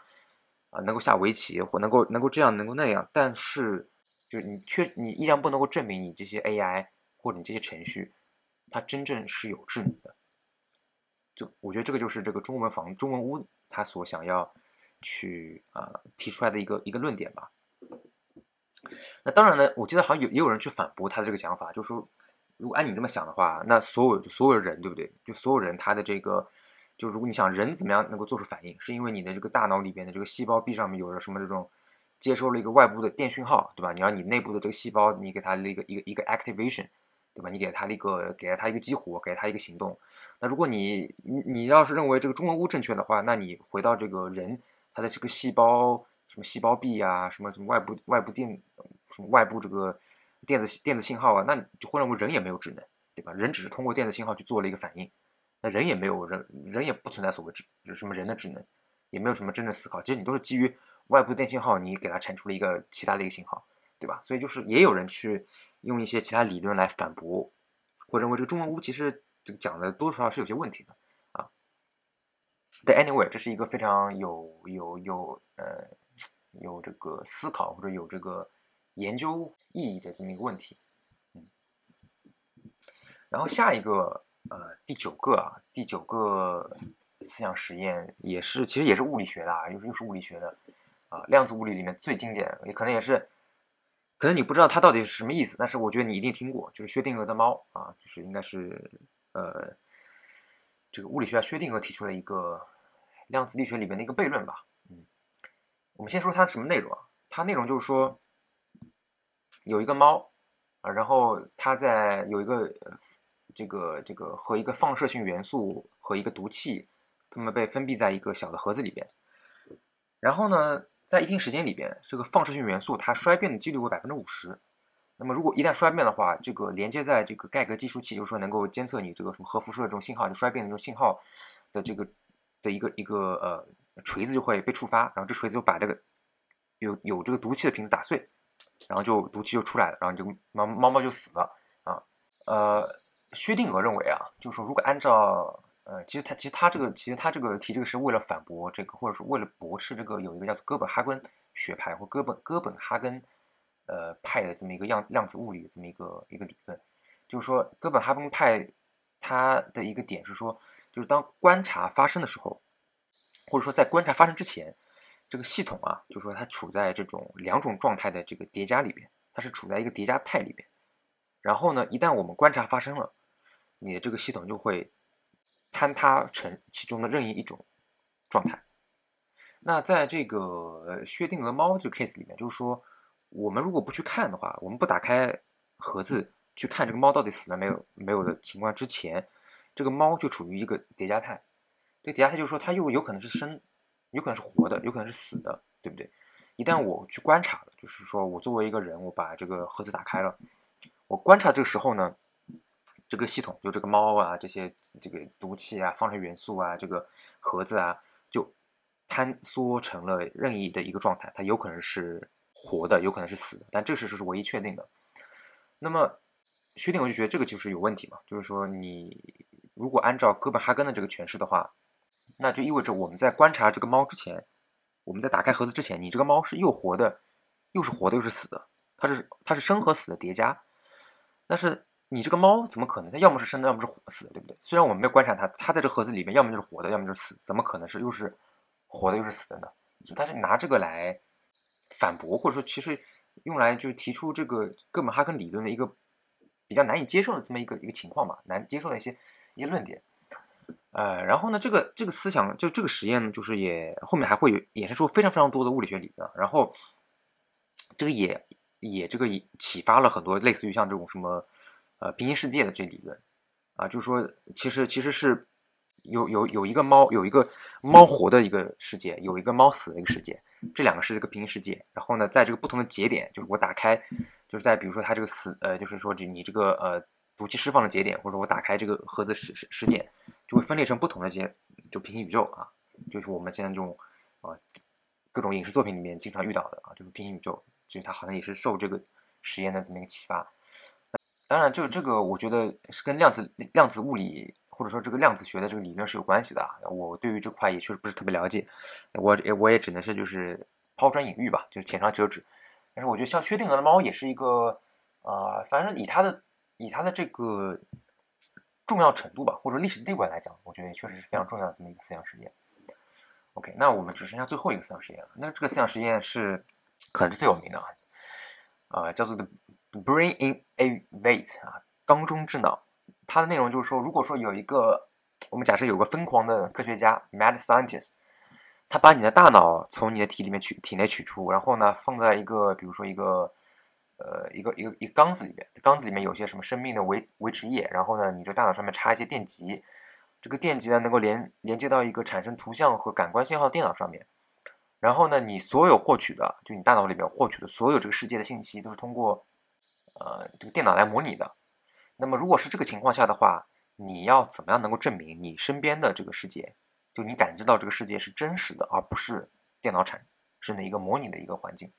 A: 啊，能够下围棋或能够能够这样能够那样，但是就是你却你依然不能够证明你这些 AI 或者你这些程序，它真正是有智能的。就我觉得这个就是这个中文房中文屋它所想要去啊提出来的一个一个论点吧。那当然呢，我记得好像有也有人去反驳他的这个想法，就是说，如果按你这么想的话，那所有所有人对不对？就所有人他的这个，就如果你想人怎么样能够做出反应，是因为你的这个大脑里边的这个细胞壁上面有了什么这种接收了一个外部的电讯号，对吧？你让你内部的这个细胞，你给它一个一个一个 activation，对吧？你给它一个给了它一个激活，给了它一个行动。那如果你你你要是认为这个中文屋正确的话，那你回到这个人他的这个细胞。什么细胞壁啊，什么什么外部外部电，什么外部这个电子电子信号啊，那就会认为人也没有智能，对吧？人只是通过电子信号去做了一个反应，那人也没有人，人也不存在所谓智，什么人的智能，也没有什么真正思考。其实你都是基于外部电信号，你给它产出了一个其他的一个信号，对吧？所以就是也有人去用一些其他理论来反驳，或认为这个中文屋其实这个讲的多少少是有些问题的啊。但 anyway，这是一个非常有有有呃。有这个思考或者有这个研究意义的这么一个问题，嗯，然后下一个呃第九个啊第九个思想实验也是其实也是物理学的啊又是又是物理学的啊量子物理里面最经典也可能也是可能你不知道它到底是什么意思，但是我觉得你一定听过，就是薛定谔的猫啊，就是应该是呃这个物理学家薛定谔提出了一个量子力学里面的一个悖论吧。嗯我们先说它什么内容啊？它内容就是说，有一个猫啊，然后它在有一个这个这个和一个放射性元素和一个毒气，它们被封闭在一个小的盒子里边。然后呢，在一定时间里边，这个放射性元素它衰变的几率为百分之五十。那么如果一旦衰变的话，这个连接在这个盖格计数器，就是说能够监测你这个什么核辐射这种信号就衰变的这种信号的这个的一个一个呃。锤子就会被触发，然后这锤子就把这个有有这个毒气的瓶子打碎，然后就毒气就出来了，然后这个猫猫猫就死了啊。呃，薛定谔认为啊，就是说如果按照呃，其实他其实他这个其实他这个提这个是为了反驳这个，或者说为了驳斥这个有一个叫做哥本哈根学派或哥本哥本哈根呃派的这么一个量量子物理的这么一个一个理论，就是说哥本哈根派它的一个点是说，就是当观察发生的时候，或者说在观察发生之前，这个系统啊，就说它处在这种两种状态的这个叠加里边，它是处在一个叠加态里边。然后呢，一旦我们观察发生了，你的这个系统就会坍塌成其中的任意一种状态。那在这个薛定谔猫这个 case 里面，就是说，我们如果不去看的话，我们不打开盒子去看这个猫到底死了没有没有的情况之前，这个猫就处于一个叠加态。这叠加态就是说，它又有可能是生，有可能是活的，有可能是死的，对不对？一旦我去观察了，就是说我作为一个人，我把这个盒子打开了，我观察这个时候呢，这个系统就这个猫啊，这些这个毒气啊、放射元素啊、这个盒子啊，就。坍缩成了任意的一个状态，它有可能是活的，有可能是死的，但这个事实是唯一确定的。那么薛定谔就觉得这个就是有问题嘛，就是说你如果按照哥本哈根的这个诠释的话，那就意味着我们在观察这个猫之前，我们在打开盒子之前，你这个猫是又活的，又是活的，又是死的，它是它是生和死的叠加。但是你这个猫怎么可能？它要么是生的，要么是死的，对不对？虽然我们没有观察它，它在这盒子里面，要么就是活的，要么就是死，怎么可能是又是？活的又是死的呢？他是拿这个来反驳，或者说其实用来就是提出这个哥本哈根理论的一个比较难以接受的这么一个一个情况嘛，难接受的一些一些论点。呃，然后呢，这个这个思想就这个实验呢，就是也后面还会有衍生出非常非常多的物理学理论，然后这个也也这个启发了很多类似于像这种什么呃平行世界的这理论啊，就是说其实其实是。有有有一个猫，有一个猫活的一个世界，有一个猫死的一个世界，这两个是这个平行世界。然后呢，在这个不同的节点，就是我打开，就是在比如说它这个死，呃，就是说这你这个呃毒气释放的节点，或者说我打开这个盒子时时时点，就会分裂成不同的些，就平行宇宙啊，就是我们现在这种啊各种影视作品里面经常遇到的啊，就是平行宇宙，其实它好像也是受这个实验的这么一个启发。当然，就是这个我觉得是跟量子量子物理。或者说这个量子学的这个理论是有关系的，我对于这块也确实不是特别了解，我也我也只能是就是抛砖引玉吧，就是浅尝辄止。但是我觉得像薛定谔的猫也是一个，呃，反正以它的以它的这个重要程度吧，或者历史地位来讲，我觉得也确实是非常重要的这么一个思想实验。OK，那我们只剩下最后一个思想实验了，那这个思想实验是可能是最有名的啊，呃，叫做 The Brain in a Vat 啊，缸中之脑。它的内容就是说，如果说有一个，我们假设有个疯狂的科学家，mad scientist，他把你的大脑从你的体里面取体内取出，然后呢放在一个，比如说一个，呃，一个一个一个缸子里面，缸子里面有些什么生命的维维持液，然后呢，你这大脑上面插一些电极，这个电极呢能够连连接到一个产生图像和感官信号的电脑上面，然后呢，你所有获取的，就你大脑里面获取的所有这个世界的信息，都是通过，呃，这个电脑来模拟的。那么，如果是这个情况下的话，你要怎么样能够证明你身边的这个世界，就你感知到这个世界是真实的，而不是电脑产生的一个模拟的一个环境？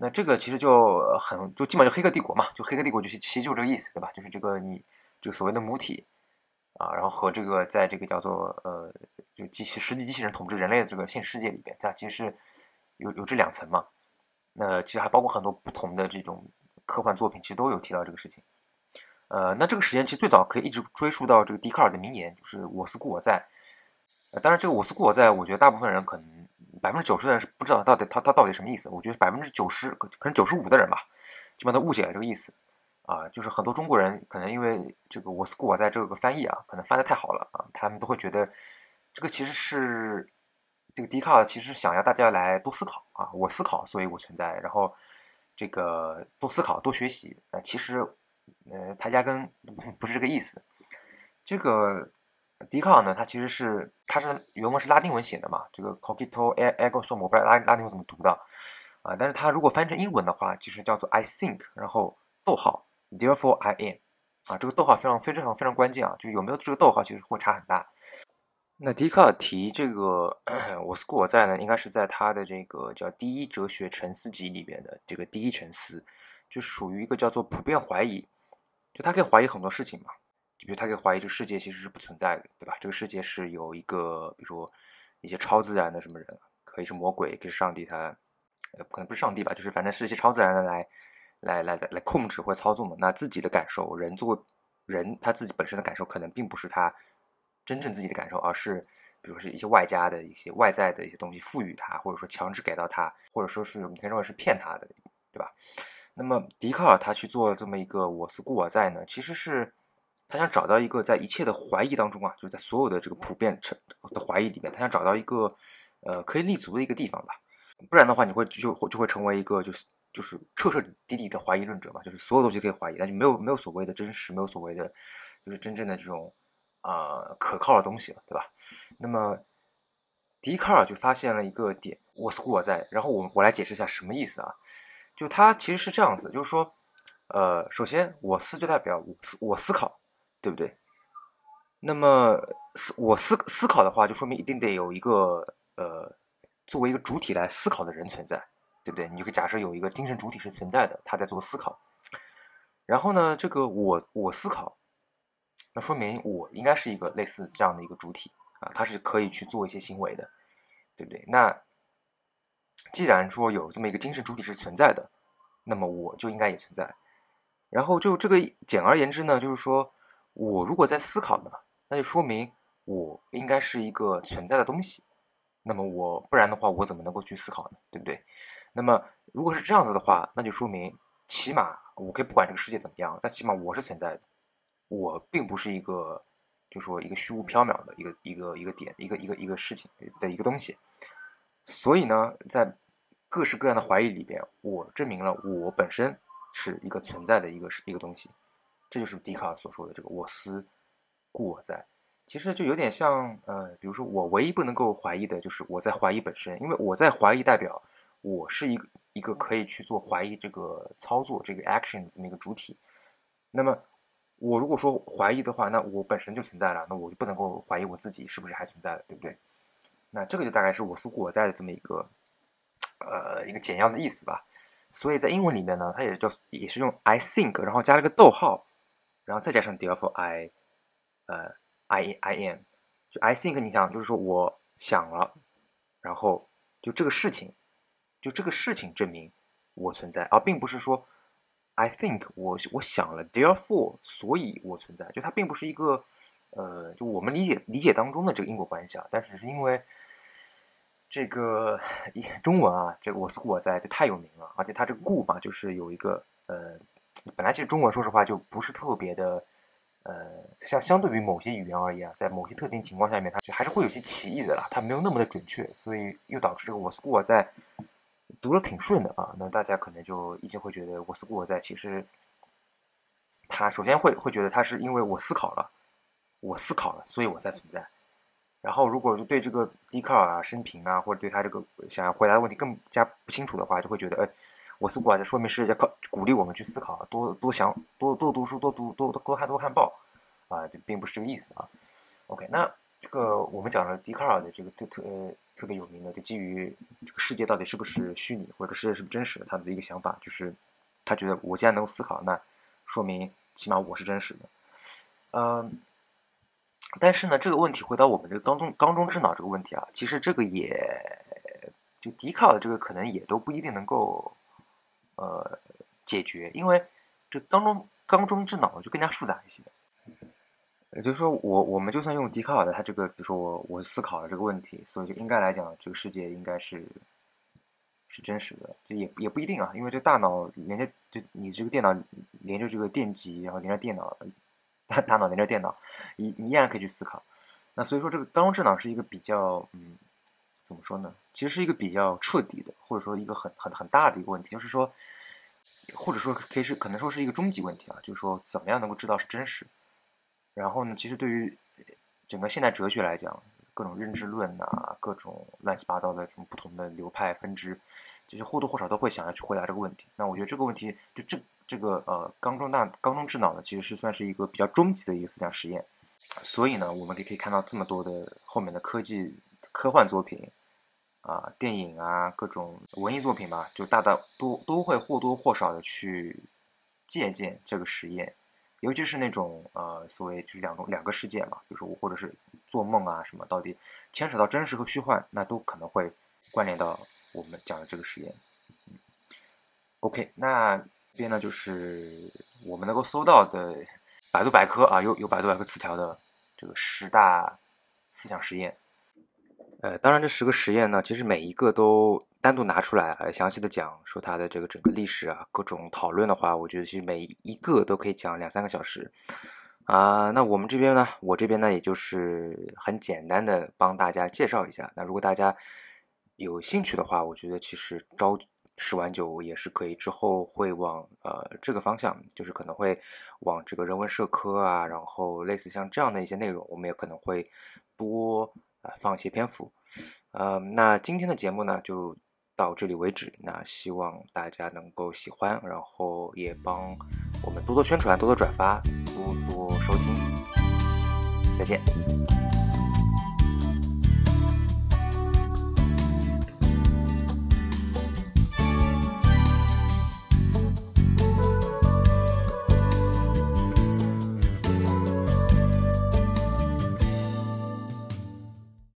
A: 那这个其实就很就基本就黑客帝国嘛，就黑客帝国就是其实就这个意思，对吧？就是这个你这个所谓的母体啊，然后和这个在这个叫做呃就机器实际机器人统治人类的这个现实世界里边，它其实是有有这两层嘛。那其实还包括很多不同的这种科幻作品，其实都有提到这个事情。呃，那这个实验其实最早可以一直追溯到这个笛卡尔的名言，就是“我思故我在”。当然，这个“我思故我在”，我觉得大部分人可能百分之九十的人是不知道到底他他到底什么意思。我觉得百分之九十可能九十五的人吧，基本都误解了这个意思。啊，就是很多中国人可能因为这个“我我在”这个翻译啊，可能翻的太好了啊，他们都会觉得这个其实是这个笛卡尔其实想要大家来多思考啊，我思考，所以我存在，然后这个多思考多学习。呃，其实。呃，他压根不是这个意思。这个笛卡尔呢，他其实是他是原文是拉丁文写的嘛，这个 cogito ergo sum，我不知道拉拉丁文怎么读的啊。但是他如果翻成英文的话，其实叫做 I think，然后逗号，therefore I am 啊。这个逗号非常非常非常关键啊，就有没有这个逗号，其实会差很大。那笛卡尔提这个我思故我在呢，应该是在他的这个叫《第一哲学沉思集》里边的这个第一沉思，就属于一个叫做普遍怀疑。就他可以怀疑很多事情嘛，就比如他可以怀疑这个世界其实是不存在的，对吧？这个世界是有一个，比如说一些超自然的什么人，可以是魔鬼，可以是上帝，他呃可能不是上帝吧，就是反正是一些超自然的来来来来来控制或操纵嘛。那自己的感受，人作为人他自己本身的感受可能并不是他真正自己的感受，而是比如是一些外加的一些外在的一些东西赋予他，或者说强制给到他，或者说是你可以认为是骗他的，对吧？那么笛卡尔他去做这么一个我思故我在呢，其实是他想找到一个在一切的怀疑当中啊，就在所有的这个普遍成的怀疑里面，他想找到一个呃可以立足的一个地方吧。不然的话，你会就就会成为一个就是就是彻彻底底的怀疑论者嘛，就是所有东西可以怀疑，那就没有没有所谓的真实，没有所谓的就是真正的这种啊可靠的东西了，对吧？那么笛卡尔就发现了一个点，我思故我在，然后我我来解释一下什么意思啊？就他其实是这样子，就是说，呃，首先我思就代表我思我思考，对不对？那么思我思思考的话，就说明一定得有一个呃。作为一个主体来思考的人存在，对不对？你就可以假设有一个精神主体是存在的，他在做思考。然后呢，这个我我思考，那说明我应该是一个类似这样的一个主体啊，他是可以去做一些行为的，对不对？那既然说有这么一个精神主体是存在的，那么我就应该也存在。然后就这个简而言之呢，就是说我如果在思考呢，那就说明我应该是一个存在的东西。那么我不然的话，我怎么能够去思考呢？对不对？那么如果是这样子的话，那就说明起码我可以不管这个世界怎么样，但起码我是存在的，我并不是一个，就说一个虚无缥缈的一个一个一个点，一个一个一个事情的一个东西。所以呢，在各式各样的怀疑里边，我证明了我本身是一个存在的一个一个东西。这就是笛卡尔所说的这个“我思故我在”。其实就有点像，呃，比如说我唯一不能够怀疑的就是我在怀疑本身，因为我在怀疑代表我是一个一个可以去做怀疑这个操作这个 action 的这么一个主体。那么我如果说怀疑的话，那我本身就存在了，那我就不能够怀疑我自己是不是还存在了，对不对？那这个就大概是我思故我在的这么一个，呃，一个简要的意思吧。所以在英文里面呢，它也叫也是用 I think，然后加了个逗号，然后再加上 therefore I，呃。I I am，就 I think，你想就是说我想了，然后就这个事情，就这个事情证明我存在，而并不是说 I think 我我想了，therefore 所以我存在，就它并不是一个呃，就我们理解理解当中的这个因果关系啊，但是是因为这个中文啊，这个我思故我在这太有名了，而且它这个故嘛，就是有一个呃，本来其实中文说实话就不是特别的。呃，像相对于某些语言而言啊，在某些特定情况下面，它就还是会有些歧义的啦，它没有那么的准确，所以又导致这个我思故我在读的挺顺的啊。那大家可能就一直会觉得我思故我在，其实他首先会会觉得他是因为我思考了，我思考了，所以我才存在。然后如果是对这个笛卡尔啊生平啊，或者对他这个想要回答的问题更加不清楚的话，就会觉得哎。我思故我在，说明是在靠鼓励我们去思考，多多想，多多读书，多读多多多看多看报，啊，这并不是这个意思啊。OK，那这个我们讲了笛卡尔的这个特特呃特别有名的，就基于这个世界到底是不是虚拟，或者世界是不是真实的，他的一个想法就是，他觉得我既然能够思考，那说明起码我是真实的。嗯，但是呢，这个问题回到我们这个缸中缸中之脑这个问题啊，其实这个也就笛卡尔这个可能也都不一定能够。呃，解决，因为这缸中缸中之脑就更加复杂一些。也就是说，我我们就算用笛卡尔的他这个，比如说我我思考了这个问题，所以就应该来讲，这个世界应该是是真实的，就也也不一定啊。因为这大脑连着，就你这个电脑连着这个电极，然后连着电脑，大大脑连着电脑，你你依然可以去思考。那所以说，这个缸中之脑是一个比较嗯。怎么说呢？其实是一个比较彻底的，或者说一个很很很大的一个问题，就是说，或者说可以是可能说是一个终极问题啊，就是说怎么样能够知道是真实？然后呢，其实对于整个现代哲学来讲，各种认知论啊，各种乱七八糟的这种不同的流派分支，其实或多或少都会想要去回答这个问题。那我觉得这个问题，就这这个呃缸中大缸中智脑呢，其实是算是一个比较终极的一个思想实验。所以呢，我们也可以看到这么多的后面的科技科幻作品。啊，电影啊，各种文艺作品吧，就大大都都会或多或少的去借鉴这个实验，尤其是那种呃，所谓就是两种两个世界嘛，比如说我或者是做梦啊什么，到底牵扯到真实和虚幻，那都可能会关联到我们讲的这个实验。OK，那边呢就是我们能够搜到的百度百科啊，有有百度百科词条的这个十大思想实验。呃，当然这十个实验呢，其实每一个都单独拿出来，呃，详细的讲说它的这个整个历史啊，各种讨论的话，我觉得其实每一个都可以讲两三个小时。啊，那我们这边呢，我这边呢，也就是很简单的帮大家介绍一下。那如果大家有兴趣的话，我觉得其实朝十晚九也是可以，之后会往呃这个方向，就是可能会往这个人文社科啊，然后类似像这样的一些内容，我们也可能会多。放一些篇幅，呃，那今天的节目呢就到这里为止。那希望大家能够喜欢，然后也帮我们多多宣传、多多转发、多多收听。再见。